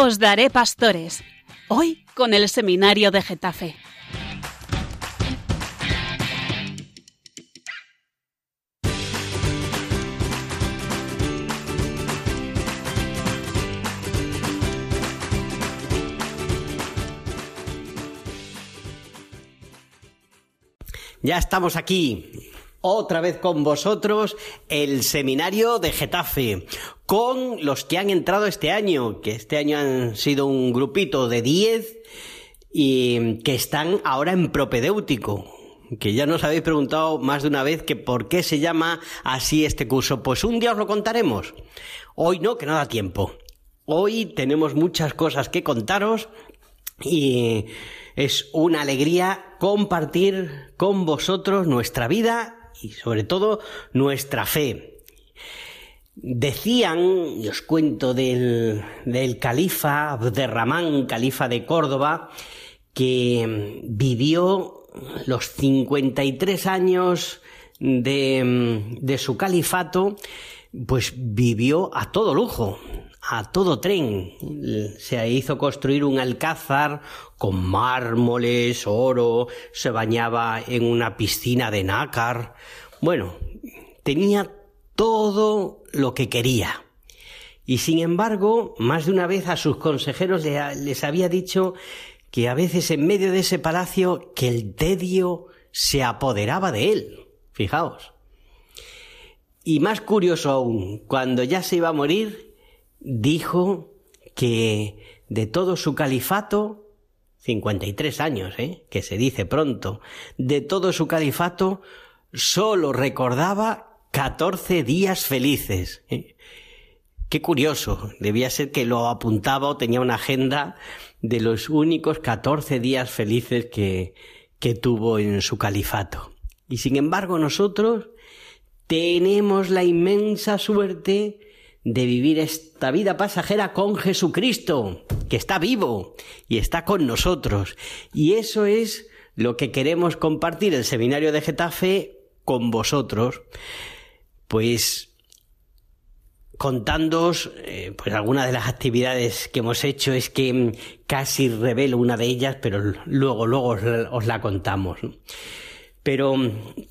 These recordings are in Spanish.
Os daré pastores. Hoy con el seminario de Getafe. Ya estamos aquí, otra vez con vosotros, el seminario de Getafe, con los que han entrado este año, que este año han sido un grupito de 10 y que están ahora en propedéutico. Que ya nos habéis preguntado más de una vez que por qué se llama así este curso. Pues un día os lo contaremos. Hoy no, que no da tiempo. Hoy tenemos muchas cosas que contaros y es una alegría compartir con vosotros nuestra vida y sobre todo nuestra fe. Decían, y os cuento del, del califa Abderramán, califa de Córdoba, que vivió los 53 años de, de su califato, pues vivió a todo lujo, a todo tren. Se hizo construir un alcázar con mármoles, oro, se bañaba en una piscina de nácar. Bueno, tenía todo lo que quería. Y sin embargo, más de una vez a sus consejeros les había dicho que a veces en medio de ese palacio que el tedio se apoderaba de él. Fijaos. Y más curioso aún, cuando ya se iba a morir, dijo que de todo su califato, 53 años, ¿eh? que se dice pronto, de todo su califato, solo recordaba 14 días felices. ¿eh? Qué curioso, debía ser que lo apuntaba o tenía una agenda de los únicos 14 días felices que, que tuvo en su califato. Y sin embargo nosotros tenemos la inmensa suerte de vivir esta vida pasajera con Jesucristo, que está vivo y está con nosotros. Y eso es lo que queremos compartir el seminario de Getafe con vosotros. Pues contándoos eh, pues algunas de las actividades que hemos hecho es que casi revelo una de ellas pero luego luego os la contamos pero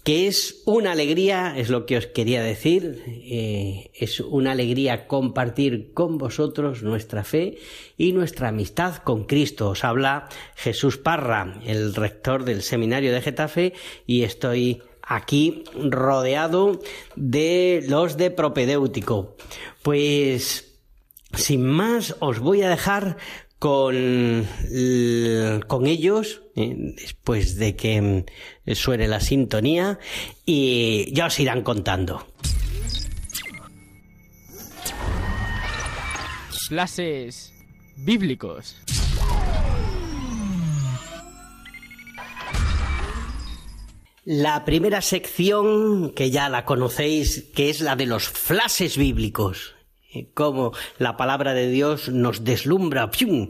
que es una alegría, es lo que os quería decir, eh, es una alegría compartir con vosotros nuestra fe y nuestra amistad con Cristo. Os habla Jesús Parra, el rector del seminario de Getafe, y estoy aquí rodeado de los de propedéutico. Pues, sin más, os voy a dejar con, con ellos después de que mm, suene la sintonía y ya os irán contando. Clases bíblicos. La primera sección, que ya la conocéis, que es la de los flashes bíblicos. Eh, Como la palabra de Dios nos deslumbra, ¡pium!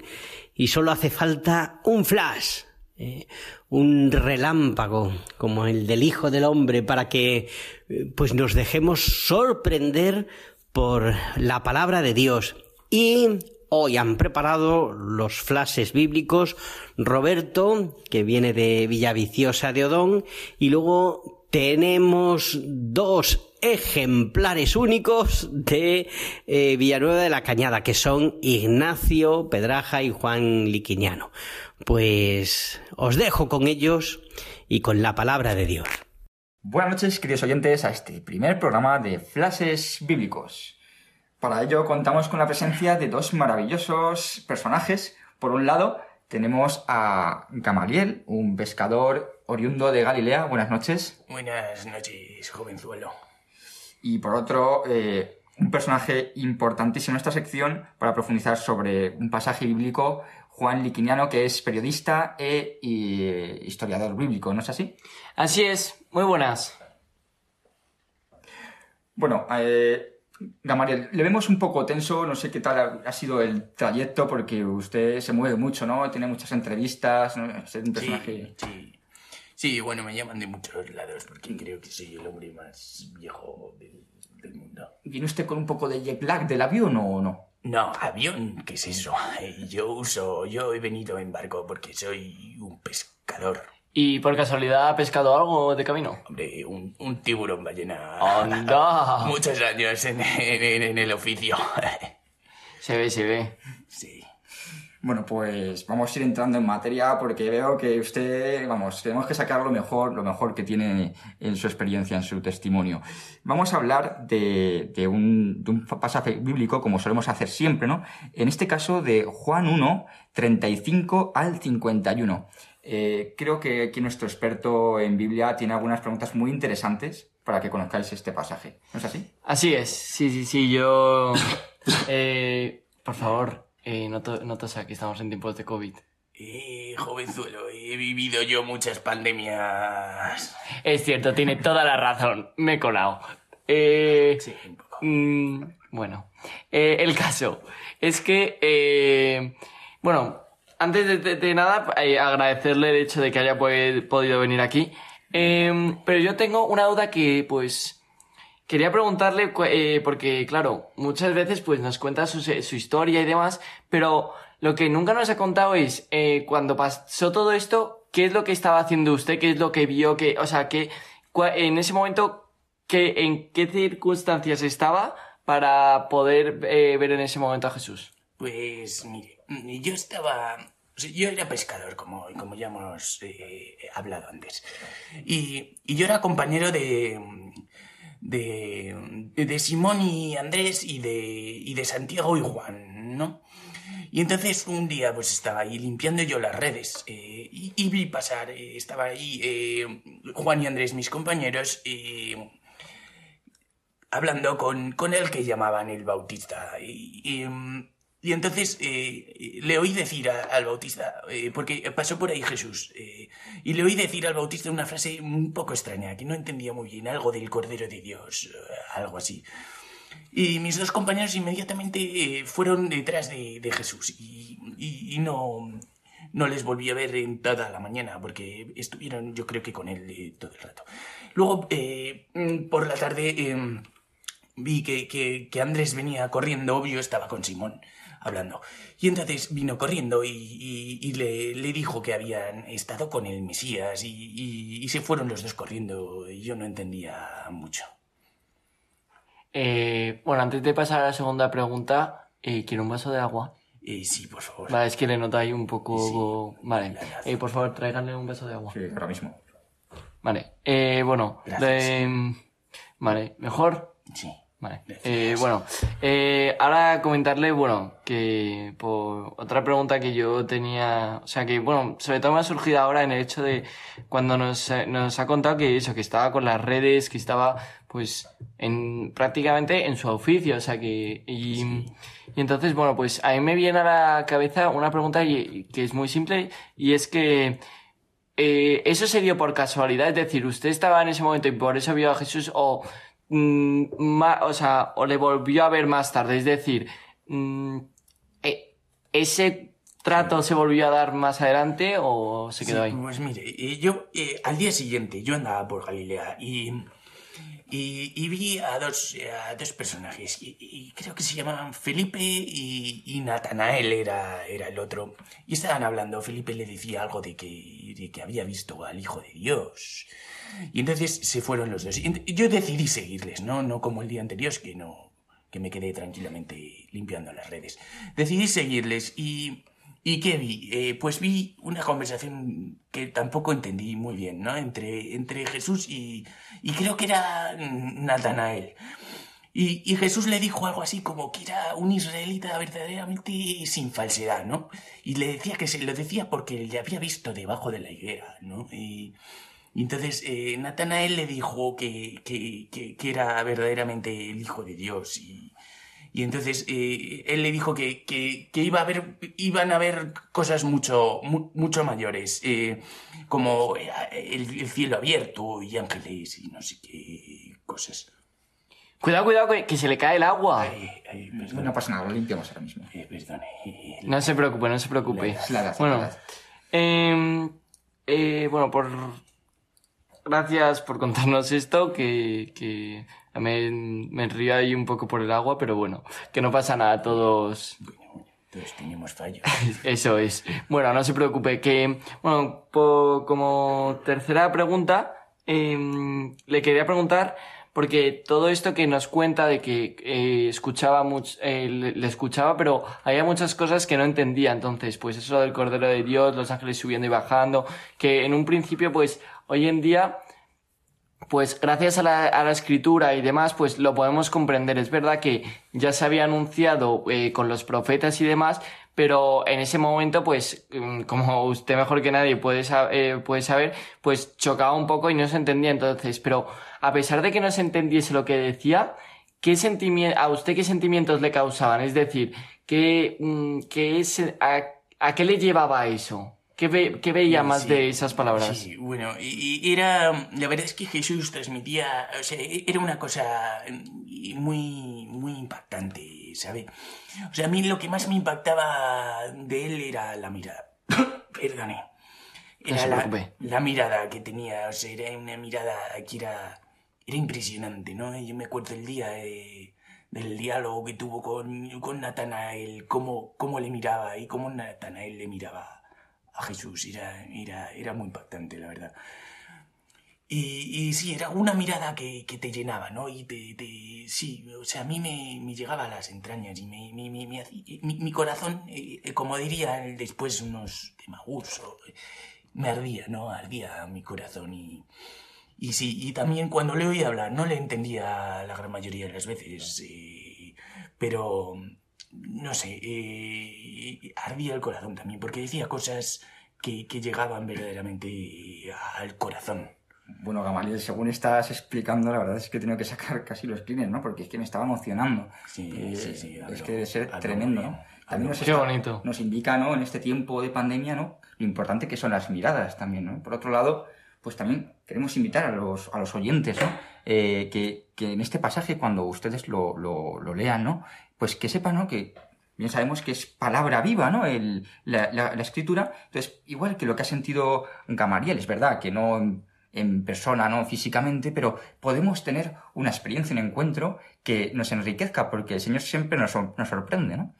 y solo hace falta un flash, eh, un relámpago como el del Hijo del Hombre para que eh, pues nos dejemos sorprender por la palabra de Dios. Y hoy han preparado los flashes bíblicos Roberto, que viene de Villaviciosa de Odón, y luego tenemos dos ejemplares únicos de eh, Villanueva de la Cañada, que son Ignacio Pedraja y Juan Liquiñano. Pues os dejo con ellos y con la palabra de Dios. Buenas noches, queridos oyentes, a este primer programa de Flashes Bíblicos. Para ello contamos con la presencia de dos maravillosos personajes. Por un lado, tenemos a Gamaliel, un pescador oriundo de Galilea. Buenas noches. Buenas noches, jovenzuelo. Y por otro, eh, un personaje importantísimo en esta sección para profundizar sobre un pasaje bíblico, Juan Liquiniano, que es periodista e y historiador bíblico, ¿no es así? Así es, muy buenas. Bueno, eh, Gamaliel, le vemos un poco tenso, no sé qué tal ha, ha sido el trayecto, porque usted se mueve mucho, ¿no? Tiene muchas entrevistas, ¿no? Es un personaje... Sí, sí. Sí, bueno, me llaman de muchos lados porque creo que soy el hombre más viejo del, del mundo. ¿Viene usted con un poco de jet lag del avión o no? No, avión, ¿qué es eso? Eh, Yo uso, yo he venido en barco porque soy un pescador. ¿Y por casualidad ha pescado algo de camino? Hombre, un, un tiburón ballena. ¡Anda! Muchos años en, en- en el oficio. Se ve, se ve. sí. Bueno, pues vamos a ir entrando en materia porque veo que usted, vamos, tenemos que sacar lo mejor, lo mejor que tiene en su experiencia, en su testimonio. Vamos a hablar de, de un, de un pasaje bíblico, como solemos hacer siempre, ¿no? En este caso de Juan 1, 35 al 51. Eh, creo que aquí nuestro experto en Biblia tiene algunas preguntas muy interesantes para que conozcáis este pasaje. ¿No es así? Así es, sí, sí, sí, yo... Eh, por favor, eh, no, to- no tosa, que estamos en tiempos de COVID. Eh, jovenzuelo, he vivido yo muchas pandemias. Es cierto, tiene toda la razón, me he colado. Eh, Sí, un poco. mm, bueno, eh, el caso es que, eh, bueno, antes de, de- de nada, eh, agradecerle el hecho de que haya podido venir aquí. Pero yo tengo una duda que, pues, quería preguntarle, eh, porque, claro, muchas veces, pues, nos cuenta su, historia y demás, pero lo que nunca nos ha contado es, eh, cuando pasó todo esto, ¿qué es lo que estaba haciendo usted? ¿Qué es lo que vio? que O sea, que en ese momento, ¿qué, ¿en qué circunstancias estaba para poder eh, ver en ese momento a Jesús? Pues mire, yo estaba... yo era pescador, como, como ya hemos hablado antes. Y, y yo era compañero de, de, de Simón y Andrés y de, y de Santiago y Juan, ¿no? Y entonces un día pues estaba ahí limpiando yo las redes eh, y, vi pasar, eh, estaba ahí eh, Juan y Andrés, mis compañeros, hablando con, con el que llamaban el Bautista. Y, y, entonces eh, le oí decir a- al Bautista, eh, porque pasó por ahí Jesús, eh, y le oí decir al Bautista una frase un poco extraña, que no entendía muy bien, algo del Cordero de Dios, eh, algo así. Y mis dos compañeros inmediatamente eh, fueron detrás de, de Jesús y, y- y no, no les volví a ver en toda la mañana porque estuvieron yo creo que con él eh, todo el rato. Luego, por la tarde, vi que, que- que Andrés venía corriendo, yo estaba con Simón hablando. Y entonces vino corriendo y, y- y le, le dijo que habían estado con el Mesías y, y- y se fueron los dos corriendo y yo no entendía mucho. Eh, bueno, antes de pasar a la segunda pregunta, eh, quiero un vaso de agua. Eh, sí, por favor. Vale, es que le ahí un poco... Sí, vale. Eh, por favor, tráiganle un vaso de agua. Sí, ahora mismo. Vale, eh, bueno, Gracias. le- vale, mejor. Sí. Vale. Eh, bueno, eh, ahora comentarle, bueno, que por otra pregunta que yo tenía, o sea que, bueno, sobre todo me ha surgido ahora en el hecho de cuando nos, eh, nos ha contado que eso, que estaba con las redes, que estaba, pues, en prácticamente en su oficio, o sea que, y, y entonces, bueno, pues a mí me viene a la cabeza una pregunta que es muy simple y es que, eh, ¿eso se dio por casualidad? Es decir, ¿usted estaba en ese momento y por eso vio a Jesús o, mm, ma- o sea, o le volvió a ver más tarde? Es decir, eh, ¿ese trato se volvió a dar más adelante o se quedó Sí, ahí? Pues mire, eh, yo eh, al día siguiente yo andaba por Galilea y, y, vi a dos, a dos personajes y, y creo que se llamaban Felipe y, y Natanael era, era el otro. Y estaban hablando, Felipe le decía algo de que, de que había visto al Hijo de Dios. Y entonces se fueron los dos. Y yo decidí seguirles, ¿no? No como el día anterior, que no, que me quedé tranquilamente limpiando las redes. Decidí seguirles y, ¿y qué vi? Eh, pues vi una conversación que tampoco entendí muy bien, ¿no? Entre, entre Jesús y, y creo que era Natanael. Y, y Jesús le dijo algo así como que era un israelita verdaderamente sin falsedad, ¿no? Y le decía que se lo decía porque le había visto debajo de la higuera, ¿no? Y, y entonces eh, Natanael le dijo que, que, que- que era verdaderamente el Hijo de Dios y, y entonces eh, él le dijo que, que- que iba a haber, iban a haber cosas mucho, mu- mucho mayores, eh, como eh, el, el cielo abierto y ángeles y no sé qué cosas. Cuidado, cuidado, que, que se le cae el agua. Ay, No pasa nada, lo limpiamos ahora mismo. eh, perdone. eh, No se preocupe, no se preocupe. Es la Bueno, la edad. eh, eh, bueno, por... gracias por contarnos esto, que, que me, me río ahí un poco por el agua, pero bueno, que no pasa nada, todos... Todos tenemos fallos. Eso es. Bueno, no se preocupe, que, bueno, po- como tercera pregunta, em, le quería preguntar, porque todo esto que nos cuenta de que eh, escuchaba mucho, eh, le, le escuchaba, pero había muchas cosas que no entendía, entonces, pues eso del Cordero de Dios, los ángeles subiendo y bajando, que en un principio, pues, hoy en día, pues gracias a la, escritura y demás, pues lo podemos comprender. Es verdad que ya se había anunciado eh, con los profetas y demás, pero en ese momento, pues, mm, como usted mejor que nadie eh, puede saber, pues chocaba un poco y no se entendía entonces. Pero a pesar de que no se entendiese lo que decía, ¿qué sentimi- ¿a usted qué sentimientos le causaban? Es decir, ¿qué, mm, qué es, a qué le llevaba eso? ¿Qué, ve- qué veía más Sí, de esas palabras? Sí, bueno, y, y era. La verdad es que Jesús transmitía. O sea, era una cosa mm, muy, muy impactante, ¿sabe? O sea, a mí lo que más me impactaba de él era la mirada. Perdone. No Era se la, la mirada que tenía, o sea, era una mirada que era, era impresionante, ¿no? Yo me acuerdo el día de- del diálogo que tuvo con, con Natanael, cómo, cómo le miraba y cómo Natanael le miraba a Jesús. Era, era, era muy impactante, la verdad. Y, y sí, era una mirada que, que te llenaba, ¿no? Y te, te- sí, o sea, a mí me, me llegaba a las entrañas y me, me, me, mi, corazón, eh, como diría después unos de me ardía, ¿no? Ardía mi corazón y, y sí, y también cuando le oía hablar, no le entendía la gran mayoría de las veces, eh, pero no sé, eh, ardía el corazón también, porque decía cosas que, que llegaban verdaderamente al corazón. Bueno, Gamaliel, según estás explicando, la verdad es que he tenido que sacar casi los clines, ¿no? Porque es que me estaba emocionando. Sí, Eh, sí, sí, es habló- que debe ser tremendo, ¿no? También nos, Qué está- bonito. nos indica, ¿no? En este tiempo de pandemia, ¿no? Lo importante que son las miradas también, ¿no? Por otro lado, pues también queremos invitar a los, a los oyentes, ¿no? Eh, que, que en este pasaje, cuando ustedes lo, lo, lo lean, ¿no? Pues que sepan, ¿no? Que bien sabemos que es palabra viva, ¿no? El, la, la- la escritura. Entonces, igual que lo que ha sentido Gamaliel, es verdad que no en, en persona, no físicamente, pero podemos tener una experiencia, un encuentro que nos enriquezca, porque el Señor siempre nos, nos sorprende, ¿no?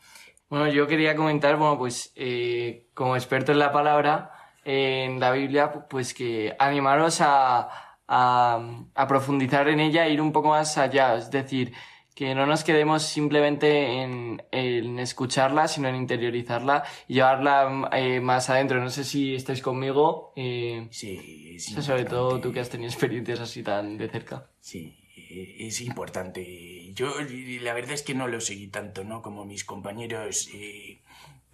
Bueno, yo quería comentar, bueno, pues eh, como experto en la palabra, en la Biblia, pues que animaros a, a, a profundizar en ella e ir un poco más allá. Es decir, que no nos quedemos simplemente en, en escucharla, sino en interiorizarla y llevarla eh, más adentro. No sé si estáis conmigo. eh, Sí, sí. sobre todo tú que has tenido experiencias así tan de cerca. Sí, es importante. Yo la verdad es que no lo seguí tanto, ¿no? Como mis compañeros, eh,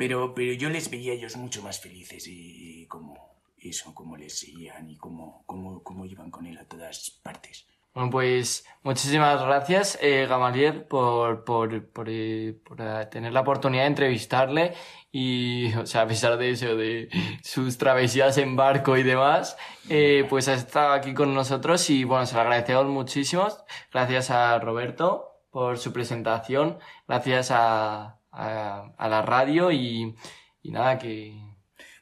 pero, pero yo les veía a ellos mucho más felices y como eso, como les seguían y cómo, cómo, cómo iban con él a todas partes. Bueno, pues muchísimas gracias, eh, Gamaliel, por, por, por, eh, por, eh, tener la oportunidad de entrevistarle y, o sea, a pesar de eso, de sus travesías en barco y demás, eh, pues ha estado aquí con nosotros y, bueno, se lo agradecemos muchísimo. Gracias a Roberto por su presentación, gracias a, a, a la radio y, y nada, que,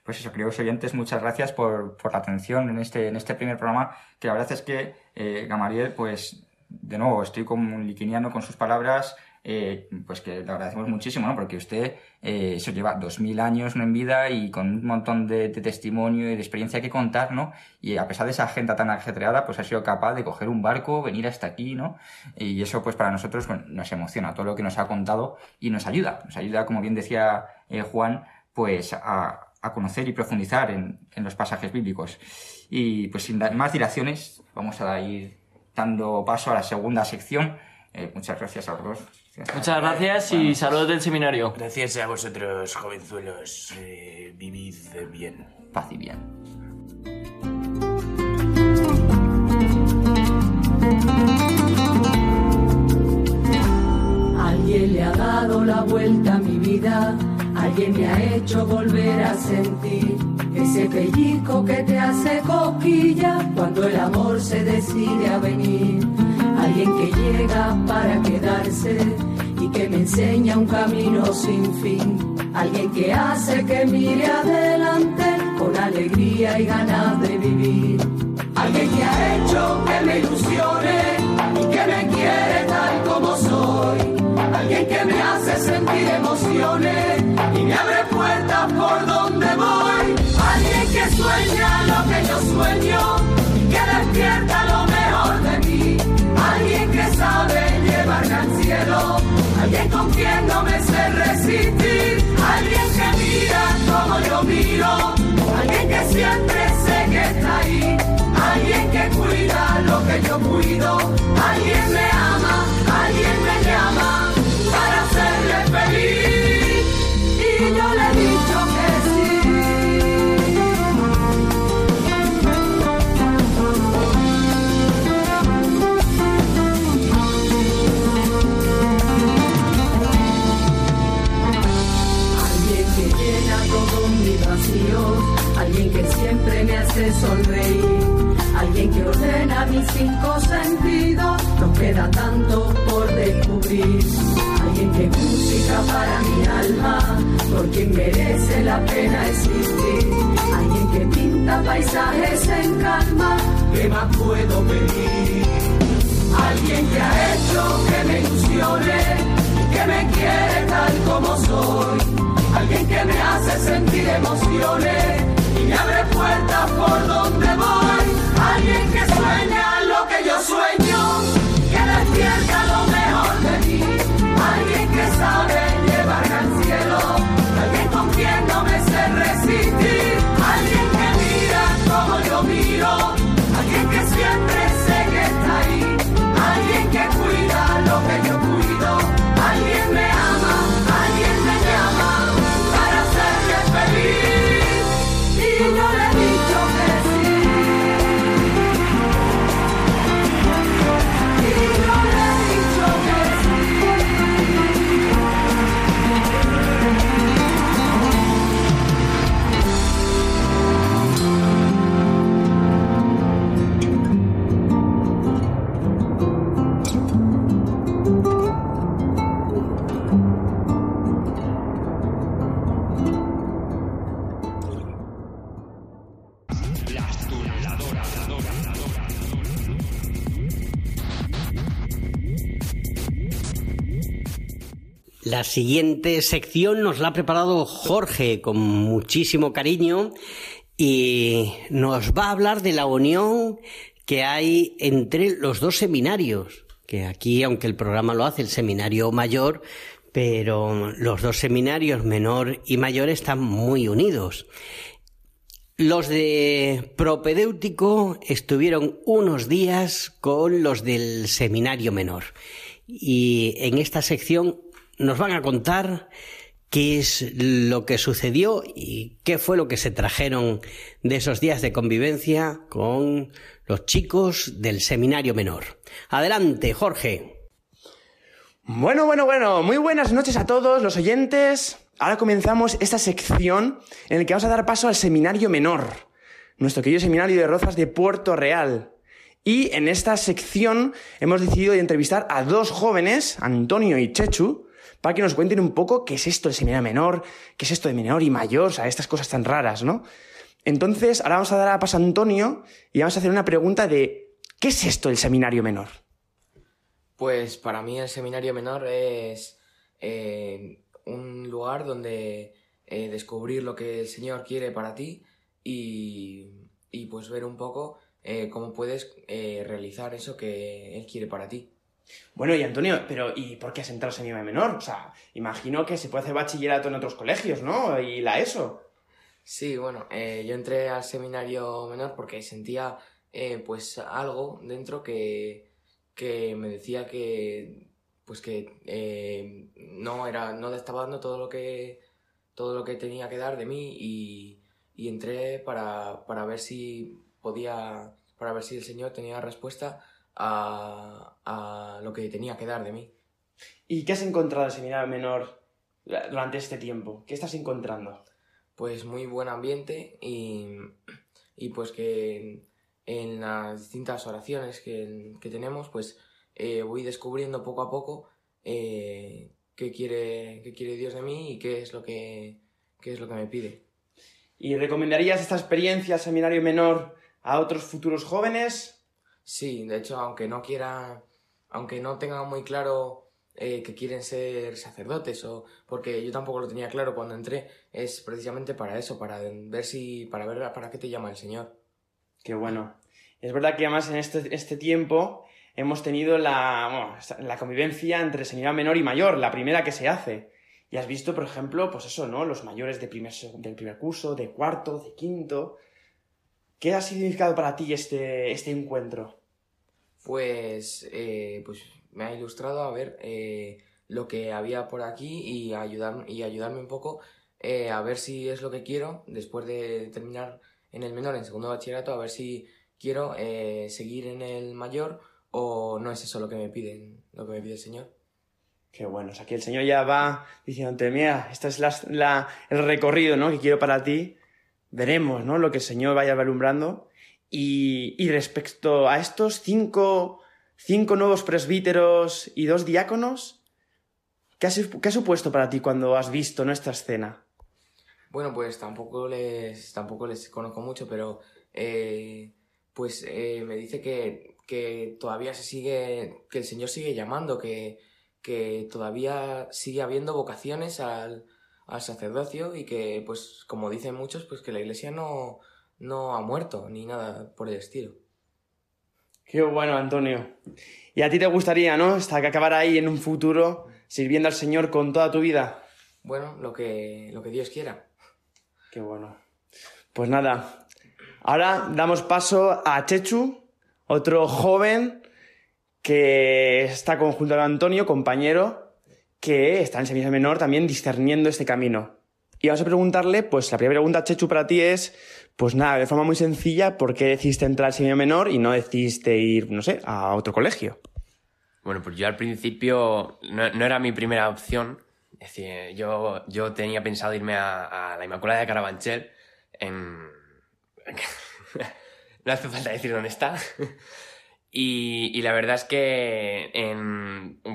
Pues eso, queridos oyentes, muchas gracias por, por la atención en este, en este primer programa, que la verdad es que eh, Gamaliel, pues, de nuevo, estoy con liquiniano con sus palabras, eh, pues que le agradecemos muchísimo, ¿no? Porque usted, eh, eso lleva dos mil años ¿no? en vida y con un montón de, testimonio y de experiencia que contar, ¿no? Y a pesar de esa agenda tan ajetreada, pues ha sido capaz de coger un barco, venir hasta aquí, ¿no? Y eso, pues, para nosotros bueno, nos emociona todo lo que nos ha contado y nos ayuda, nos ayuda, como bien decía eh, Juan, pues a, conocer y profundizar en, en los pasajes bíblicos. Y pues sin más dilaciones, vamos a ir dando paso a la segunda sección. Eh, muchas gracias a los dos. Muchas gracias y saludos del seminario. Gracias a vosotros, jovenzuelos. eh, vivid bien. Paz y bien. Alguien le ha dado la vuelta a mi vida, alguien me ha hecho volver a sentir ese pellizco que te hace cosquilla cuando el amor se decide a venir. Alguien que llega para quedarse y que me enseña un camino sin fin. Alguien que hace que mire adelante con alegría y ganas de vivir. Alguien que ha me ilusione y que me quiere tal como soy. Alguien que me hace sentir emociones y me abre puertas por donde voy. Alguien que sueña lo que yo sueño y que despierta queda tanto por descubrir, alguien que música para mi alma, por quien merece la pena existir, alguien que pinta paisajes en calma, ¿qué más puedo pedir? Alguien que ha hecho que me ilusione que me quiere tal como soy. Alguien que me hace sentir emociones y me abre puertas por donde voy. Alguien que sueña lo que yo sueño, despierta La siguiente sección nos la ha preparado Jorge con muchísimo cariño y nos va a hablar de la unión que hay entre los dos seminarios, que aquí, aunque el programa lo hace el seminario mayor, pero los dos seminarios menor y mayor están muy unidos. Los de propedéutico estuvieron unos días con los del seminario menor. Y en esta sección nos van a contar qué es lo que sucedió y qué fue lo que se trajeron de esos días de convivencia con los chicos del seminario menor. Adelante, Jorge. Bueno, bueno, bueno, muy buenas noches a todos los oyentes. Ahora comenzamos esta sección en la que vamos a dar paso al seminario menor, nuestro querido seminario de Rozas de Puerto Real. Y en esta sección hemos decidido entrevistar a dos jóvenes, Antonio y Chechu, para que nos cuenten un poco qué es esto del seminario menor, qué es esto de menor y mayor, o sea, estas cosas tan raras, ¿no? Entonces, ahora vamos a dar a paso a Antonio y vamos a hacer una pregunta de ¿qué es esto del seminario menor? Pues para mí el seminario menor es eh, un lugar donde eh, descubrir lo que el Señor quiere para ti y, pues ver un poco eh, cómo puedes realizar eso que Él quiere para ti. Bueno, y Antonio, pero ¿y por qué has entrado al seminario menor? O sea, imagino que se puede hacer bachillerato en otros colegios, ¿no? Y la ESO. Sí, bueno, eh, yo entré al seminario menor porque sentía eh, pues algo dentro que, que me decía que pues que eh, no era no le estaba dando todo lo que todo lo que tenía que dar de mí y, y entré para, para ver si podía para ver si el Señor tenía respuesta a, a lo que tenía que dar de mí. ¿Y qué has encontrado en seminario menor durante este tiempo? ¿Qué estás encontrando? pues muy buen ambiente y, y pues que en las distintas oraciones que, que tenemos pues eh, voy descubriendo poco a poco eh, qué, quiere, qué quiere Dios de mí y qué es lo que, qué es lo que me pide. ¿Y recomendarías esta experiencia seminario menor a otros futuros jóvenes? Sí, de hecho, aunque no quiera, aunque no tenga muy claro eh, que quieren ser sacerdotes o porque yo tampoco lo tenía claro cuando entré, es precisamente para eso, para ver si, para ver para qué te llama el Señor. Qué bueno. Es verdad que además en este, este tiempo hemos tenido la, la convivencia entre señora menor y mayor, la primera que se hace. Y has visto, por ejemplo, pues eso, ¿no? Los mayores primer, del primer curso, de cuarto, de quinto. ¿Qué ha significado para ti este, este encuentro? Pues, eh, pues me ha ilustrado a ver eh, lo que había por aquí y, ayudar, y ayudarme un poco eh, a ver si es lo que quiero después de terminar en el menor, en segundo bachillerato, a ver si quiero seguir en el mayor o no es eso lo que me piden, lo que me pide el Señor. Qué bueno, o sea que el Señor ya va diciéndote, mira, este es la, el recorrido ¿no? que quiero para ti. Veremos ¿no? lo que el Señor vaya alumbrando. Y, y respecto a estos cinco, cinco nuevos presbíteros y dos diáconos, ¿qué ha, supuesto para ti cuando has visto nuestra escena? Bueno, pues tampoco les, tampoco les conozco mucho, pero eh, pues eh, me dice que, que todavía se sigue, que el Señor sigue llamando, que, que todavía sigue habiendo vocaciones al, al sacerdocio y que, pues, como dicen muchos, pues que la iglesia no, no ha muerto ni nada por el estilo. Qué bueno, Antonio. ¿Y a ti te gustaría, no? Hasta que acabar ahí en un futuro sirviendo al Señor con toda tu vida. Bueno, lo que, lo que Dios quiera. Qué bueno. Pues nada, ahora damos paso a Chechu, otro joven que está conjunto con Antonio, compañero, que está en semilla menor también discerniendo este camino. Y vamos a preguntarle, pues la primera pregunta, Chechu, para ti es, pues nada, de forma muy sencilla, ¿por qué decidiste entrar al seminario menor y no decidiste ir, no sé, a otro colegio? Bueno, pues yo al principio no, era mi primera opción. Es decir, yo, yo tenía pensado irme a, la Inmaculada de Carabanchel en... no hace falta decir dónde está. Y, la verdad es que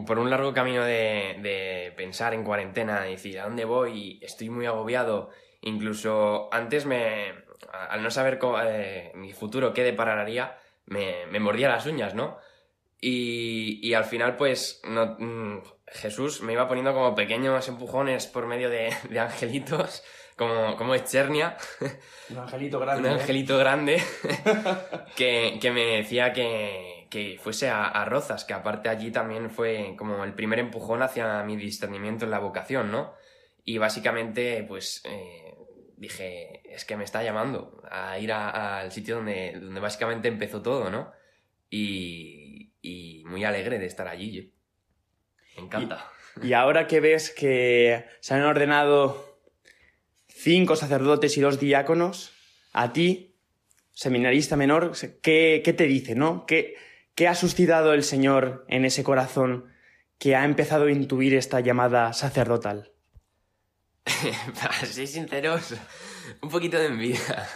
por un largo camino de, pensar en cuarentena, y decir a dónde voy, estoy muy agobiado. Incluso antes me, al no saber eh, mi futuro qué depararía, me, me, mordía las uñas, ¿no? Y, al final, pues, no, mm, Jesús me iba poniendo como pequeños empujones por medio de, angelitos, como, como Echernia. Un angelito grande. Un ¿eh? angelito grande que, que, me decía que, que fuese a, Rozas, que aparte allí también fue como el primer empujón hacia mi discernimiento en la vocación, ¿no? Y básicamente, pues, eh, dije, es que me está llamando a ir al sitio donde, donde básicamente empezó todo, ¿no? Y, y muy alegre de estar allí. Me encanta. Y, ahora que ves que se han ordenado cinco sacerdotes y dos diáconos, a ti, seminarista menor, ¿qué, qué te dice, no? ¿Qué, ¿Qué ha suscitado el Señor en ese corazón que ha empezado a intuir esta llamada sacerdotal? Para ser sinceros, un poquito de envidia.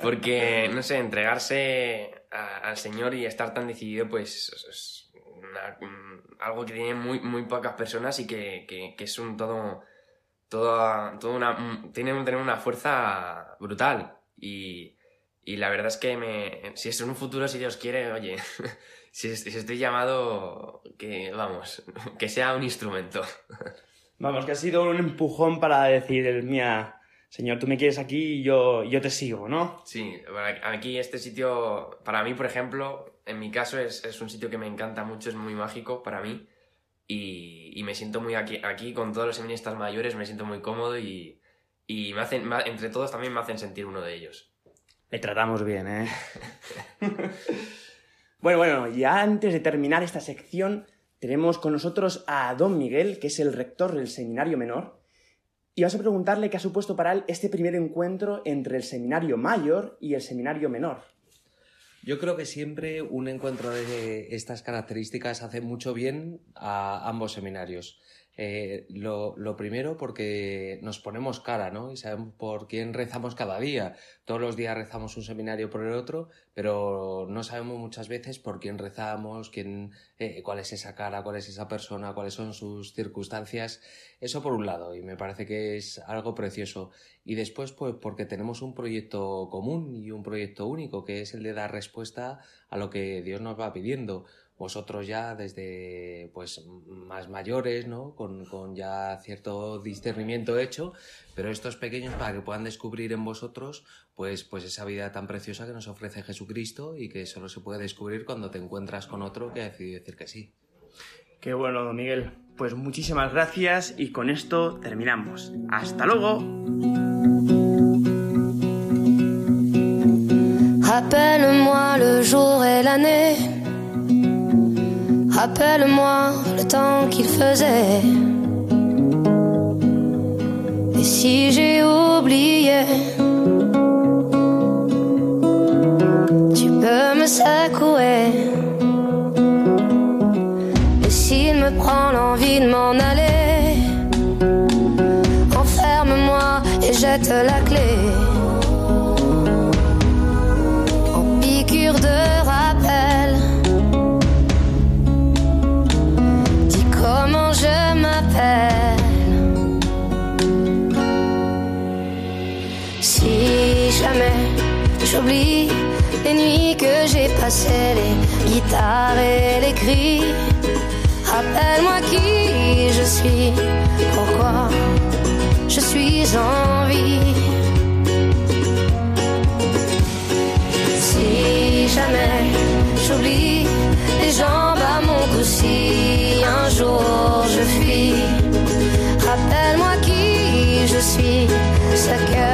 Porque, no sé, entregarse al Señor y estar tan decidido, pues es algo que tienen muy, muy pocas personas y que, es un todo. todo, todo una, tienen tener una fuerza brutal. Y, y la verdad es que me, si es en un futuro, si Dios quiere, oye, si, si estoy llamado, que vamos, que sea un instrumento. Vamos, que ha sido un empujón para decir, mía, señor, tú me quieres aquí y yo, yo te sigo, ¿no? Sí, aquí este sitio, para mí, por ejemplo, en mi caso es, es un sitio que me encanta mucho, es muy mágico para mí y, y me siento muy aquí, aquí con todos los seministas mayores, me siento muy cómodo y, y me hacen, entre todos también me hacen sentir uno de ellos. Le tratamos bien, ¿eh? bueno, bueno, y antes de terminar esta sección, tenemos con nosotros a don Miguel, que es el rector del seminario menor, y vas a preguntarle qué ha supuesto para él este primer encuentro entre el seminario mayor y el seminario menor. Yo creo que siempre un encuentro de estas características hace mucho bien a ambos seminarios. Eh, lo, primero porque nos ponemos cara, ¿no? Y sabemos por quién rezamos cada día. Todos los días rezamos un seminario por el otro, pero no sabemos muchas veces por quién rezamos, quién, eh, cuál es esa cara, cuál es esa persona, cuáles son sus circunstancias. Eso por un lado, y me parece que es algo precioso. Y después, pues porque tenemos un proyecto común y un proyecto único, que es el de dar respuesta a lo que Dios nos va pidiendo vosotros ya desde pues más mayores, ¿no? Con, con, ya cierto discernimiento hecho, pero estos pequeños para que puedan descubrir en vosotros pues, pues esa vida tan preciosa que nos ofrece Jesucristo y que solo se puede descubrir cuando te encuentras con otro que ha decidido decir que sí. Qué bueno, don Miguel. Pues muchísimas gracias y con esto terminamos. ¡Hasta luego! Rappelle-moi le jour et l'année. Rappelle-moi le temps qu'il faisait. Et si j'ai oublié, tu peux me secouer. Et s'il me prend l'envie de m'en aller, passées, les guitares et les cris, rappelle-moi qui je suis, pourquoi je suis en vie. Si jamais j'oublie les jambes à mon cou, si un jour je fuis, rappelle-moi qui je suis, ce que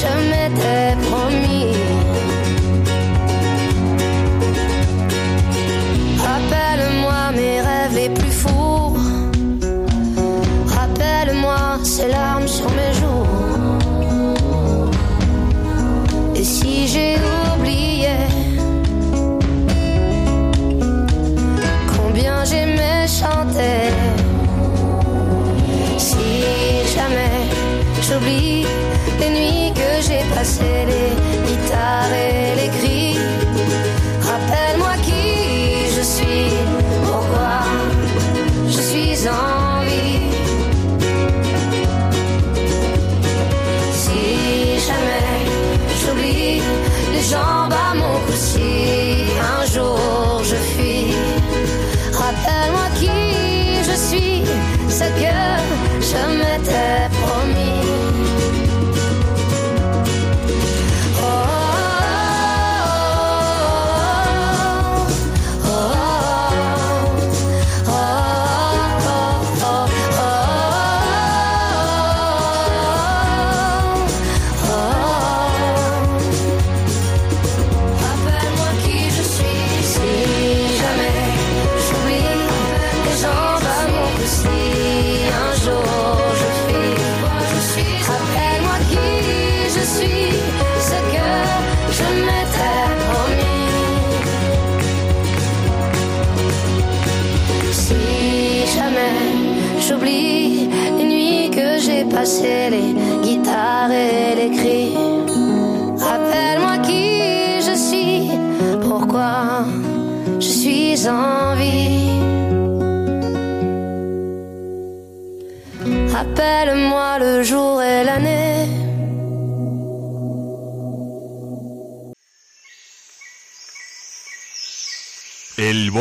je m'étais I said it.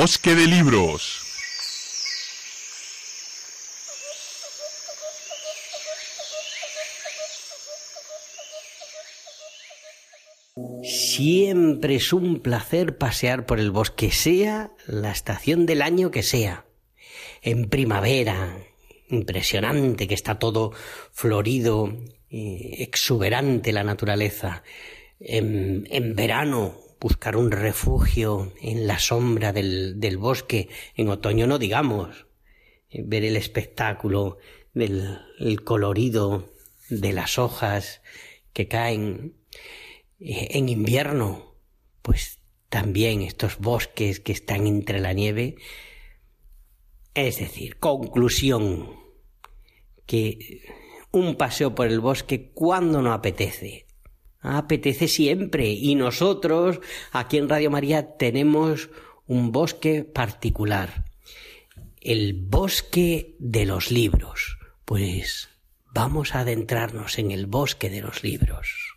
Bosque de libros. Siempre es un placer pasear por el bosque, sea la estación del año que sea. En primavera, impresionante que está todo florido, exuberante la naturaleza. En, en verano, buscar un refugio en la sombra del, del bosque. En otoño no digamos. Eh, Ver el espectáculo del el colorido de las hojas que caen. Eh, En invierno, pues también estos bosques que están entre la nieve. Es decir, conclusión, que un paseo por el bosque cuando no apetece. Apetece siempre. Y nosotros, aquí en Radio María, tenemos un bosque particular. El bosque de los libros. Pues vamos a adentrarnos en el bosque de los libros.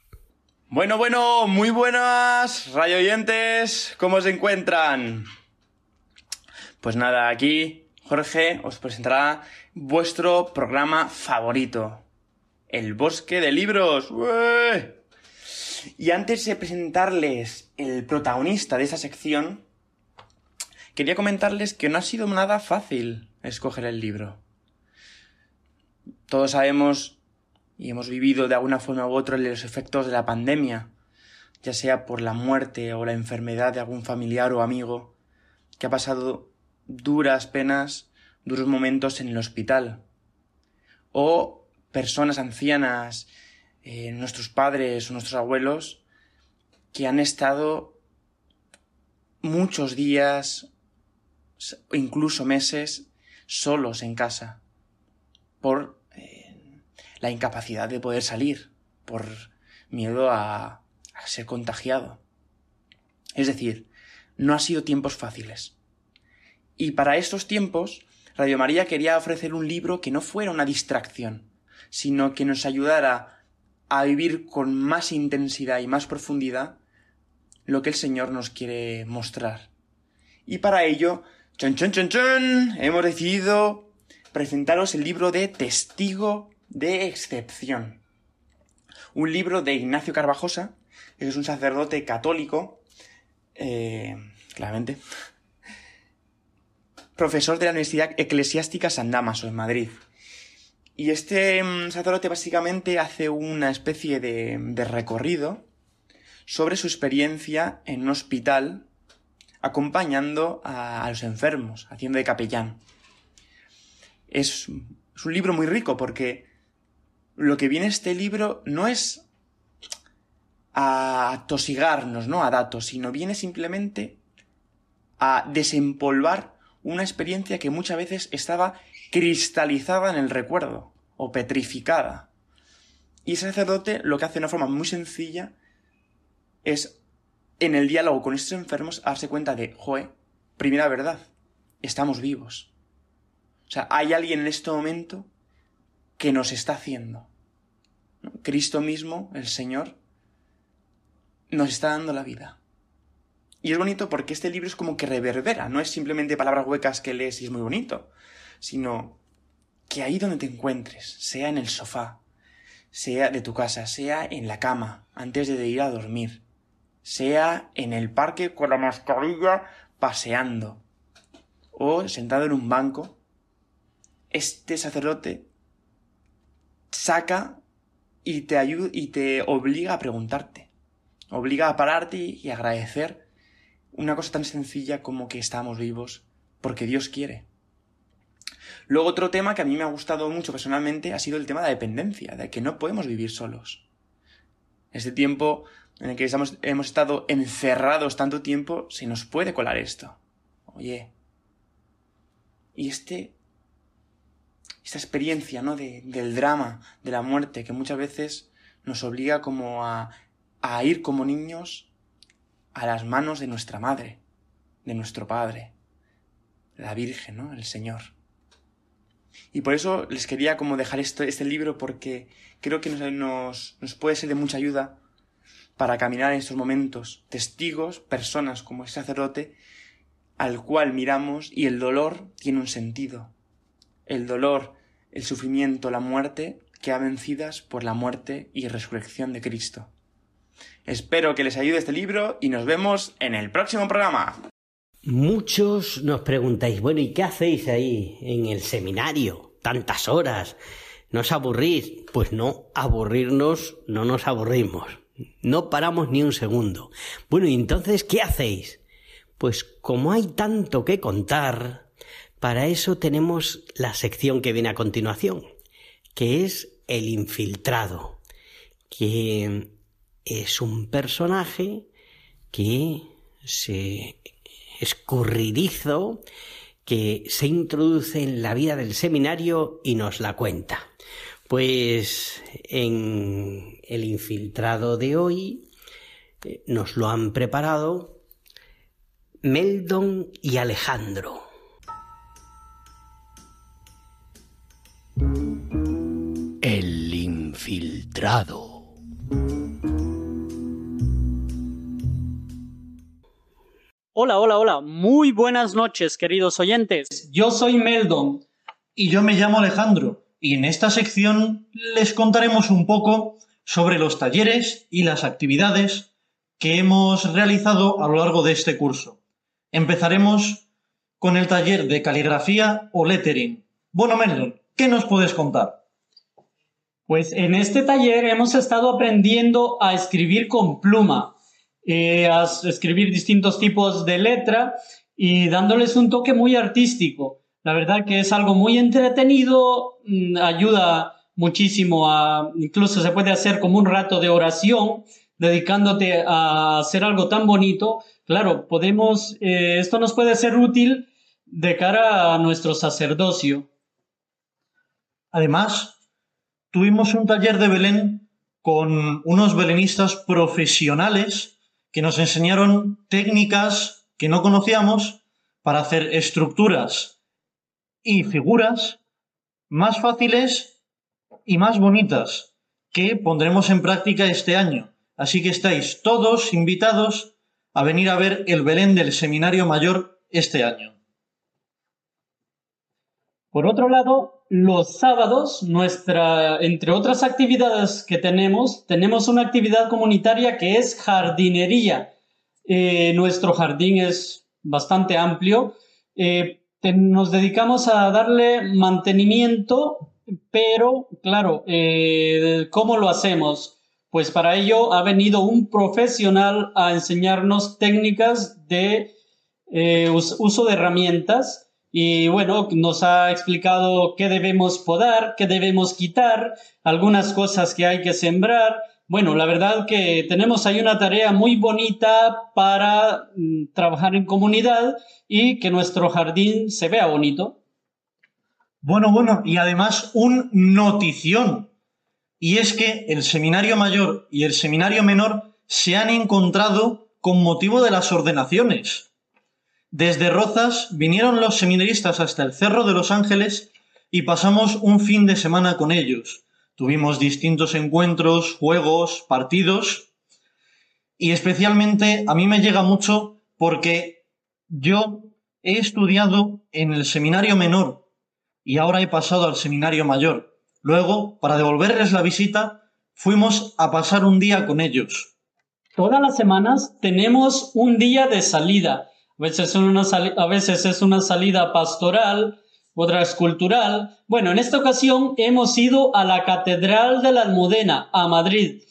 Bueno, bueno, muy buenas, radio oyentes, ¿cómo se encuentran? Pues nada, aquí Jorge os presentará vuestro programa favorito, El Bosque de Libros. Y antes de presentarles el protagonista de esa sección, quería comentarles que no ha sido nada fácil escoger el libro. Todos sabemos y hemos vivido de alguna forma u otra los efectos de la pandemia, ya sea por la muerte o la enfermedad de algún familiar o amigo que ha pasado duras penas, duros momentos en el hospital, o personas ancianas, eh, nuestros padres o nuestros abuelos, que han estado muchos días, incluso meses, solos en casa, por la incapacidad de poder salir por miedo a, a ser contagiado. Es decir, no ha sido tiempos fáciles. Y para estos tiempos, Radio María quería ofrecer un libro que no fuera una distracción, sino que nos ayudara a vivir con más intensidad y más profundidad lo que el Señor nos quiere mostrar. Y para ello, chon chon chon chon, hemos decidido presentaros el libro de Testigo de excepción. Un libro de Ignacio Carvajosa, que es un sacerdote católico, eh, claramente, profesor de la Universidad Eclesiástica San Damaso en Madrid. Y este mm, sacerdote básicamente hace una especie de, de recorrido sobre su experiencia en un hospital acompañando a, los enfermos, haciendo de capellán. Es, es un libro muy rico porque lo que viene este libro no es a tosigarnos, ¿no? A datos, sino viene simplemente a desempolvar una experiencia que muchas veces estaba cristalizada en el recuerdo o petrificada. Y ese sacerdote lo que hace de una forma muy sencilla es en el diálogo con estos enfermos darse cuenta de, joe, primera verdad, estamos vivos. O sea, hay alguien en este momento que nos está haciendo. Cristo mismo, el Señor, nos está dando la vida. Y es bonito porque este libro es como que reverbera, no es simplemente palabras huecas que lees y es muy bonito, sino que ahí donde te encuentres, sea en el sofá, sea de tu casa, sea en la cama, antes de ir a dormir, sea en el parque con la mascarilla paseando, o sentado en un banco, este sacerdote saca y te ayuda y te obliga a preguntarte. Obliga a pararte y agradecer una cosa tan sencilla como que estamos vivos porque Dios quiere. Luego otro tema que a mí me ha gustado mucho personalmente ha sido el tema de la dependencia, de que no podemos vivir solos. Este tiempo en el que hemos estado encerrados tanto tiempo, se nos puede colar esto. Oye. Y este esta experiencia, ¿no? De, del drama, de la muerte, que muchas veces nos obliga como a, a ir como niños a las manos de nuestra madre, de nuestro padre, la Virgen, ¿no? El Señor. Y por eso les quería como dejar esto, este libro porque creo que nos, nos, nos puede ser de mucha ayuda para caminar en estos momentos. Testigos, personas como ese sacerdote, al cual miramos y el dolor tiene un sentido. El dolor el sufrimiento, la muerte, quedan vencidas por la muerte y resurrección de Cristo. Espero que les ayude este libro y nos vemos en el próximo programa. Muchos nos preguntáis, bueno, ¿y qué hacéis ahí en el seminario? Tantas horas. ¿No os aburrís? Pues no, aburrirnos no nos aburrimos. No paramos ni un segundo. Bueno, ¿y entonces qué hacéis? Pues como hay tanto que contar, para eso tenemos la sección que viene a continuación, que es el infiltrado, que es un personaje que se escurridizo, que se introduce en la vida del seminario y nos la cuenta. Pues en el infiltrado de hoy eh, nos lo han preparado Meldon y Alejandro. El infiltrado. Hola, hola, hola. Muy buenas noches, queridos oyentes. Yo soy Meldon. Y yo me llamo Alejandro. Y en esta sección les contaremos un poco sobre los talleres y las actividades que hemos realizado a lo largo de este curso. Empezaremos con el taller de caligrafía o lettering. Bueno, Meldon, ¿qué nos puedes contar? Pues en este taller hemos estado aprendiendo a escribir con pluma, eh, a escribir distintos tipos de letra y dándoles un toque muy artístico. La verdad que es algo muy entretenido, mm, ayuda muchísimo a, incluso se puede hacer como un rato de oración, dedicándote a hacer algo tan bonito. Claro, podemos, eh, esto nos puede ser útil de cara a nuestro sacerdocio. Además, tuvimos un taller de Belén con unos belenistas profesionales que nos enseñaron técnicas que no conocíamos para hacer estructuras y figuras más fáciles y más bonitas que pondremos en práctica este año. Así que estáis todos invitados a venir a ver el Belén del Seminario Mayor este año. Por otro lado, los sábados, nuestra, entre otras actividades que tenemos, tenemos una actividad comunitaria que es jardinería. Eh, nuestro jardín es bastante amplio. Eh, nos dedicamos a darle mantenimiento, pero claro, eh, ¿cómo lo hacemos? Pues para ello ha venido un profesional a enseñarnos técnicas de us- uso de herramientas y bueno, nos ha explicado qué debemos podar, qué debemos quitar, algunas cosas que hay que sembrar. Bueno, la verdad que tenemos ahí una tarea muy bonita para mm, trabajar en comunidad y que nuestro jardín se vea bonito. Bueno, bueno, y además un notición. Y es que el seminario mayor y el seminario menor se han encontrado con motivo de las ordenaciones. Desde Rozas vinieron los seminaristas hasta el Cerro de los Ángeles y pasamos un fin de semana con ellos. Tuvimos distintos encuentros, juegos, partidos y especialmente a mí me llega mucho porque yo he estudiado en el seminario menor y ahora he pasado al seminario mayor. Luego, para devolverles la visita, fuimos a pasar un día con ellos. Todas las semanas tenemos un día de salida. A veces, es una salida pastoral, otra es cultural. Bueno, en esta ocasión hemos ido a la Catedral de la Almudena, a Madrid.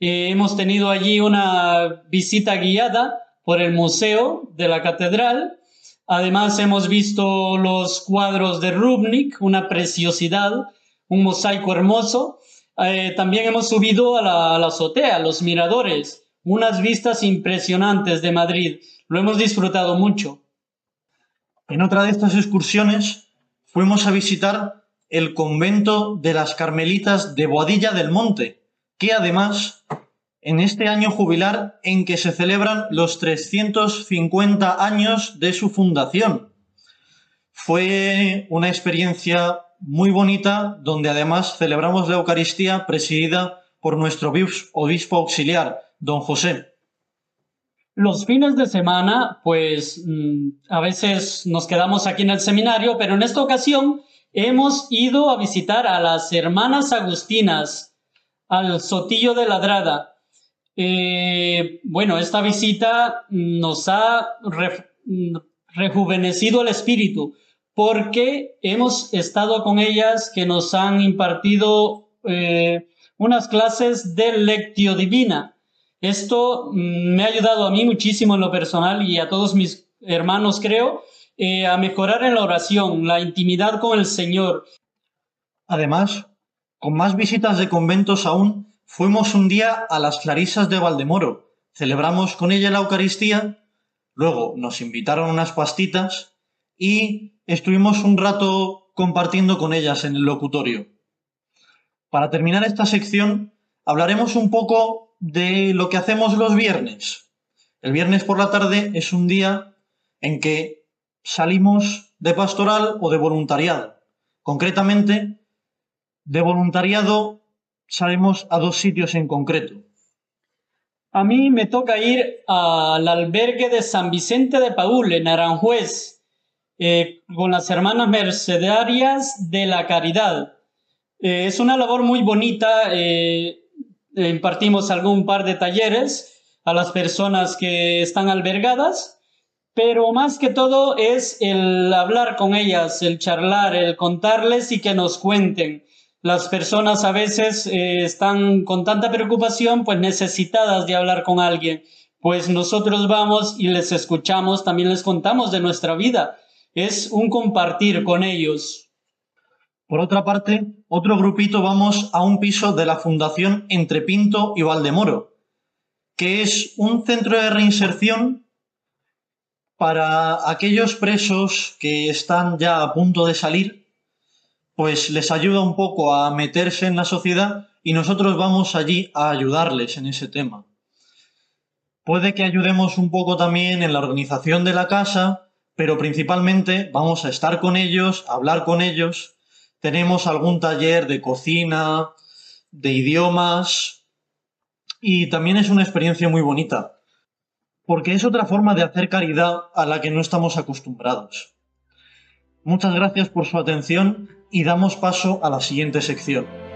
Eh, hemos tenido allí una visita guiada por el Museo de la Catedral. Además, hemos visto los cuadros de Rubnik, una preciosidad, un mosaico hermoso. Eh, también hemos subido a la, a la azotea, los miradores, unas vistas impresionantes de Madrid. Lo hemos disfrutado mucho. En otra de estas excursiones fuimos a visitar el convento de las Carmelitas de Boadilla del Monte, que además, en este año jubilar en que se celebran los 350 años de su fundación, fue una experiencia muy bonita donde además celebramos la Eucaristía presidida por nuestro obis- obispo auxiliar, don José. Los fines de semana, pues mm, a veces nos quedamos aquí en el seminario, pero en esta ocasión hemos ido a visitar a las hermanas agustinas, al Sotillo de Ladrada. Eh, bueno, esta visita nos ha mm, rejuvenecido el espíritu porque hemos estado con ellas que nos han impartido eh, unas clases de lectio divina. Esto mm, me ha ayudado a mí muchísimo en lo personal y a todos mis hermanos, creo, eh, a mejorar en la oración, la intimidad con el Señor. Además, con más visitas de conventos aún, fuimos un día a las Clarisas de Valdemoro. Celebramos con ella la Eucaristía, luego nos invitaron unas pastitas y estuvimos un rato compartiendo con ellas en el locutorio. Para terminar esta sección, hablaremos un poco de lo que hacemos los viernes. El viernes por la tarde es un día en que salimos de pastoral o de voluntariado. Concretamente, de voluntariado salimos a dos sitios en concreto. A mí me toca ir al albergue de San Vicente de Paúl, en Aranjuez, eh, con las hermanas mercedarias de la caridad. Eh, es una labor muy bonita. eh, impartimos algún par de talleres a las personas que están albergadas, pero más que todo es el hablar con ellas, el charlar, el contarles y que nos cuenten. Las personas a veces eh, están con tanta preocupación, pues necesitadas de hablar con alguien. Pues nosotros vamos y les escuchamos, también les contamos de nuestra vida. Es un compartir con ellos. Por otra parte, otro grupito vamos a un piso de la Fundación Entre Pinto y Valdemoro, que es un centro de reinserción para aquellos presos que están ya a punto de salir, pues les ayuda un poco a meterse en la sociedad y nosotros vamos allí a ayudarles en ese tema. Puede que ayudemos un poco también en la organización de la casa, pero principalmente vamos a estar con ellos, a hablar con ellos. Tenemos algún taller de cocina, de idiomas y también es una experiencia muy bonita, porque es otra forma de hacer caridad a la que no estamos acostumbrados. Muchas gracias por su atención y damos paso a la siguiente sección.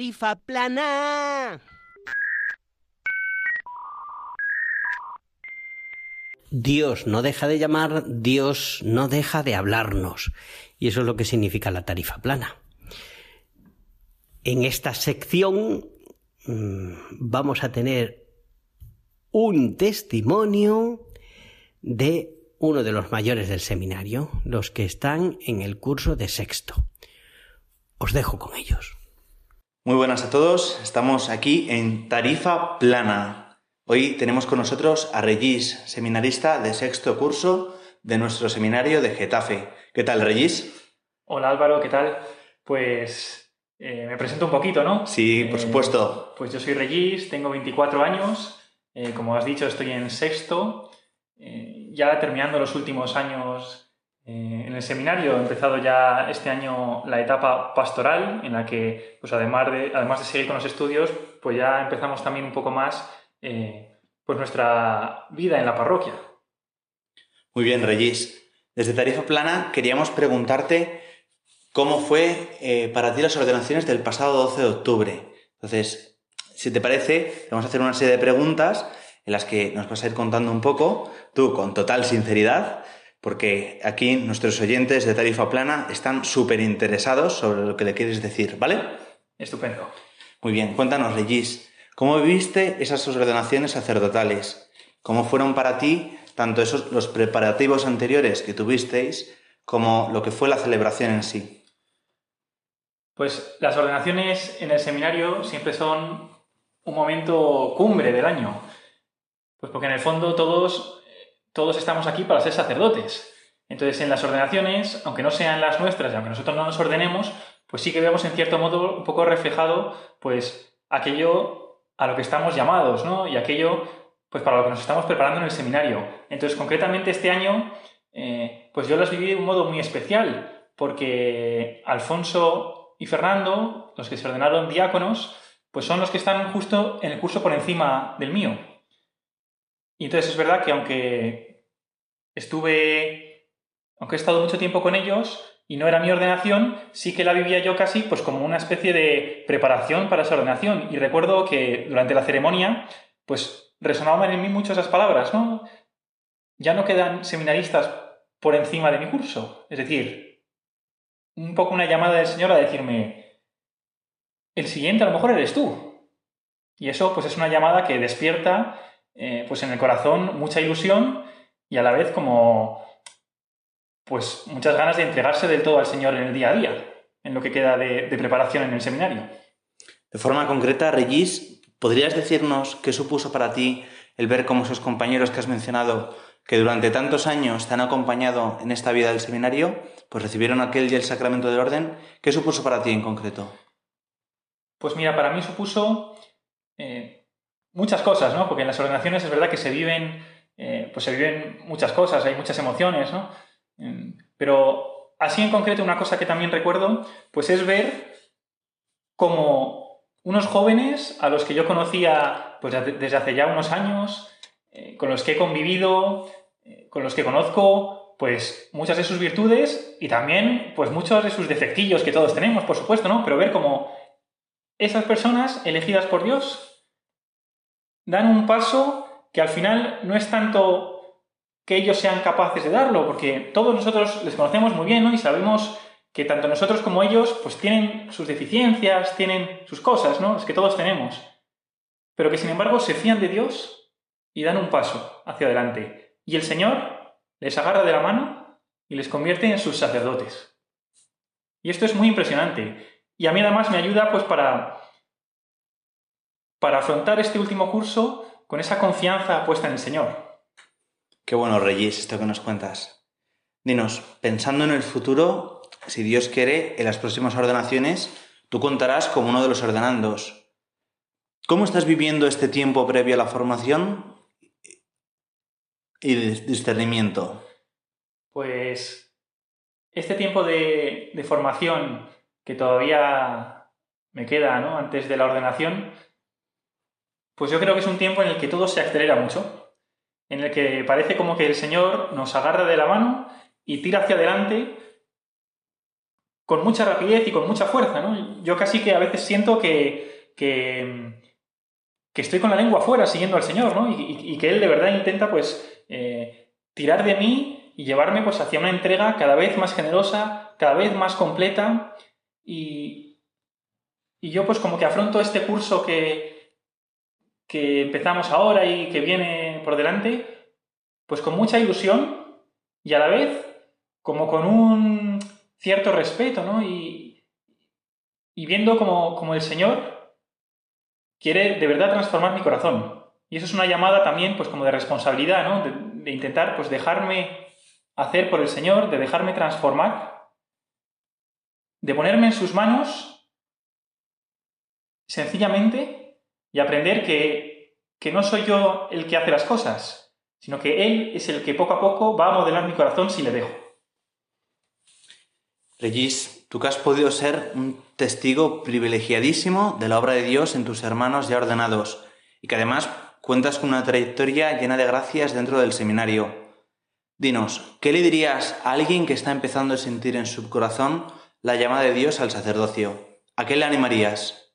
Tarifa plana. Dios no deja de llamar, Dios no deja de hablarnos. Y eso es lo que significa la tarifa plana. En esta sección mm, vamos a tener un testimonio de uno de los mayores del seminario, los que están en el curso de sexto. Os dejo con ellos. Muy buenas a todos, estamos aquí en Tarifa Plana. Hoy tenemos con nosotros a Regis, seminarista de sexto curso de nuestro seminario de Getafe. ¿Qué tal, Regis? Hola Álvaro, ¿qué tal? Pues eh, me presento un poquito, ¿no? Sí, por Eh, supuesto. Pues yo soy Regis, tengo 24 años, eh, como has dicho estoy en sexto, ya terminando los últimos años eh, en el seminario, he empezado ya este año la etapa pastoral, en la que, pues además de, además de seguir con los estudios, pues ya empezamos también un poco más eh, pues nuestra vida en la parroquia. Muy bien, Regis. Desde Tarifa Plana queríamos preguntarte cómo fue eh, para ti las ordenaciones del pasado 12 de octubre. Entonces, si te parece, vamos a hacer una serie de preguntas en las que nos vas a ir contando un poco, tú con total sinceridad, porque aquí nuestros oyentes de Tarifa Plana están súper interesados sobre lo que le quieres decir, ¿vale? Estupendo. Muy bien, cuéntanos, Regis, ¿cómo viviste esas ordenaciones sacerdotales? ¿Cómo fueron para ti tanto esos los preparativos anteriores que tuvisteis como lo que fue la celebración en sí? Pues las ordenaciones en el seminario siempre son un momento cumbre del año. Pues porque en el fondo todos, todos estamos aquí para ser sacerdotes. Entonces en las ordenaciones, aunque no sean las nuestras y aunque nosotros no nos ordenemos, pues sí que vemos en cierto modo un poco reflejado pues aquello a lo que estamos llamados, ¿no? Y aquello pues para lo que nos estamos preparando en el seminario. Entonces concretamente este año eh, pues yo las viví de un modo muy especial porque Alfonso y Fernando, los que se ordenaron diáconos, pues son los que están justo en el curso por encima del mío. Y entonces es verdad que aunque estuve, aunque he estado mucho tiempo con ellos y no era mi ordenación, sí que la vivía yo casi pues como una especie de preparación para esa ordenación. Y recuerdo que durante la ceremonia, pues resonaban en mí mucho esas palabras, ¿no? Ya no quedan seminaristas por encima de mi curso. Es decir, un poco una llamada del Señor a decirme, el siguiente a lo mejor eres tú. Y eso pues es una llamada que despierta eh, pues en el corazón mucha ilusión y a la vez como pues muchas ganas de entregarse del todo al Señor en el día a día, en lo que queda de, de preparación en el seminario. De forma concreta, Regis, ¿podrías decirnos qué supuso para ti el ver cómo esos compañeros que has mencionado, que durante tantos años te han acompañado en esta vida del seminario, pues recibieron aquel y el sacramento del orden? ¿Qué supuso para ti en concreto? Pues mira, para mí supuso eh, muchas cosas, ¿no? Porque en las ordenaciones es verdad que se viven, eh, pues se viven muchas cosas, hay muchas emociones, ¿no? Mm, Pero así en concreto una cosa que también recuerdo, pues es ver como unos jóvenes a los que yo conocía pues desde hace ya unos años, eh, con los que he convivido, eh, con los que conozco, pues muchas de sus virtudes y también pues muchos de sus defectillos que todos tenemos, por supuesto, ¿no? Pero ver como esas personas elegidas por Dios dan un paso que al final no es tanto que ellos sean capaces de darlo, porque todos nosotros les conocemos muy bien, ¿no? Y sabemos que tanto nosotros como ellos, pues tienen sus deficiencias, tienen sus cosas, ¿no? Es que todos tenemos. Pero que sin embargo se fían de Dios y dan un paso hacia adelante. Y el Señor les agarra de la mano y les convierte en sus sacerdotes. Y esto es muy impresionante. Y a mí además me ayuda pues para, para afrontar este último curso con esa confianza puesta en el Señor. Qué bueno, Regis, esto que nos cuentas. Dinos, pensando en el futuro, si Dios quiere, en las próximas ordenaciones, tú contarás como uno de los ordenandos. ¿Cómo estás viviendo este tiempo previo a la formación y discernimiento? Pues este tiempo de, de formación que todavía me queda ¿no? antes de la ordenación, pues yo creo que es un tiempo en el que todo se acelera mucho, en el que parece como que el Señor nos agarra de la mano y tira hacia adelante con mucha rapidez y con mucha fuerza, ¿no? Yo casi que a veces siento que, que, estoy con la lengua afuera siguiendo al Señor, ¿no? Y que Él de verdad intenta, pues, eh, tirar de mí y llevarme, pues, hacia una entrega cada vez más generosa, cada vez más completa y, y yo, pues, como que afronto este curso que, que empezamos ahora y que viene por delante, pues con mucha ilusión y a la vez como con un cierto respeto, ¿no? Y, y viendo como, como el Señor quiere de verdad transformar mi corazón. Y eso es una llamada también, pues como de responsabilidad, ¿no? De, de intentar, pues dejarme hacer por el Señor, de dejarme transformar, de ponerme en sus manos sencillamente y aprender que, que no soy yo el que hace las cosas, sino que Él es el que poco a poco va a modelar mi corazón si le dejo. Regis, tú que has podido ser un testigo privilegiadísimo de la obra de Dios en tus hermanos ya ordenados y que además cuentas con una trayectoria llena de gracias dentro del seminario. Dinos, ¿qué le dirías a alguien que está empezando a sentir en su corazón la llamada de Dios al sacerdocio? ¿A qué le animarías?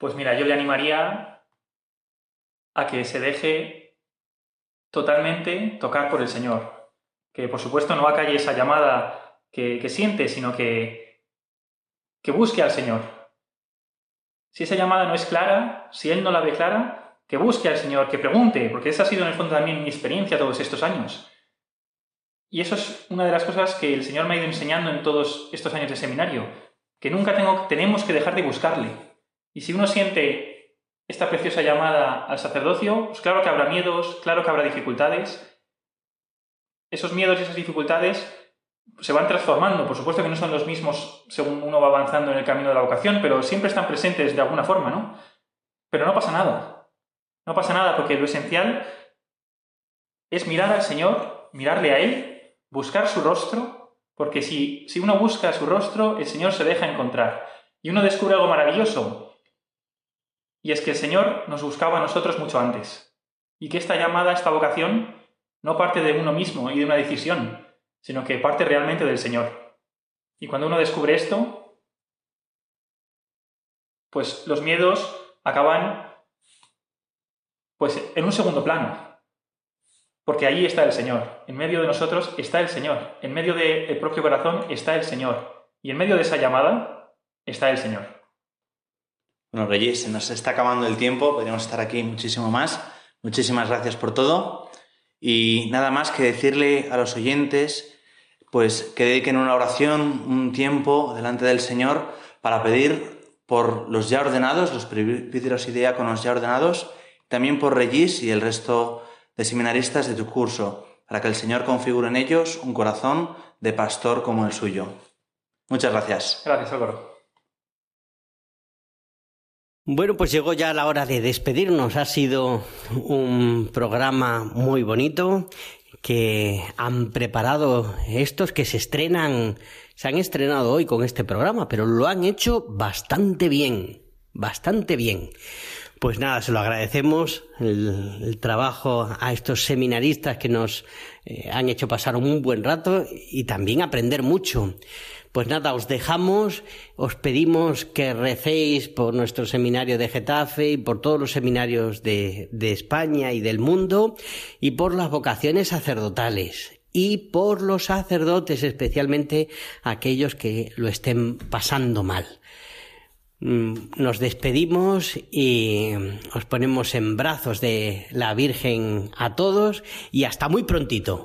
Pues mira, yo le animaría a que se deje totalmente tocar por el Señor. Que por supuesto no acalle esa llamada que, siente, sino que, que busque al Señor. Si esa llamada no es clara, si Él no la ve clara, que busque al Señor, que pregunte, porque esa ha sido en el fondo también mi experiencia todos estos años. Y eso es una de las cosas que el Señor me ha ido enseñando en todos estos años de seminario, que nunca tenemos que dejar de buscarle. Y si uno siente esta preciosa llamada al sacerdocio, pues claro que habrá miedos, claro que habrá dificultades. Esos miedos y esas dificultades se van transformando. Por supuesto que no son los mismos según uno va avanzando en el camino de la vocación, pero siempre están presentes de alguna forma, ¿no? Pero no pasa nada. No pasa nada porque lo esencial es mirar al Señor, mirarle a Él, buscar su rostro, porque si, si uno busca su rostro, el Señor se deja encontrar. Y uno descubre algo maravilloso, y es que el Señor nos buscaba a nosotros mucho antes. Y que esta llamada, esta vocación, no parte de uno mismo y de una decisión, sino que parte realmente del Señor. Y cuando uno descubre esto, pues los miedos acaban pues en un segundo plano. Porque allí está el Señor. En medio de nosotros está el Señor. En medio del propio corazón está el Señor. Y en medio de esa llamada está el Señor. Bueno, Reyes, se nos está acabando el tiempo, podríamos estar aquí muchísimo más. Muchísimas gracias por todo. Y nada más que decirle a los oyentes, pues que dediquen una oración, un tiempo delante del Señor para pedir por los ya ordenados, los presbíteros y ya ordenados, también por Regis y el resto de seminaristas de tu curso, para que el Señor configure en ellos un corazón de pastor como el suyo. Muchas gracias. Gracias, Álvaro. Bueno, pues llegó ya la hora de despedirnos. Ha sido un programa muy bonito que han preparado estos que se estrenan, se han estrenado hoy con este programa, pero lo han hecho bastante bien, bastante bien. Pues nada, se lo agradecemos el, trabajo a estos seminaristas que nos eh, han hecho pasar un buen rato y también aprender mucho. Pues nada, os dejamos, os pedimos que recéis por nuestro seminario de Getafe y por todos los seminarios de, de España y del mundo y por las vocaciones sacerdotales y por los sacerdotes, especialmente aquellos que lo estén pasando mal. Nos despedimos y os ponemos en brazos de la Virgen a todos y hasta muy prontito.